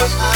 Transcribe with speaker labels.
Speaker 1: Cause I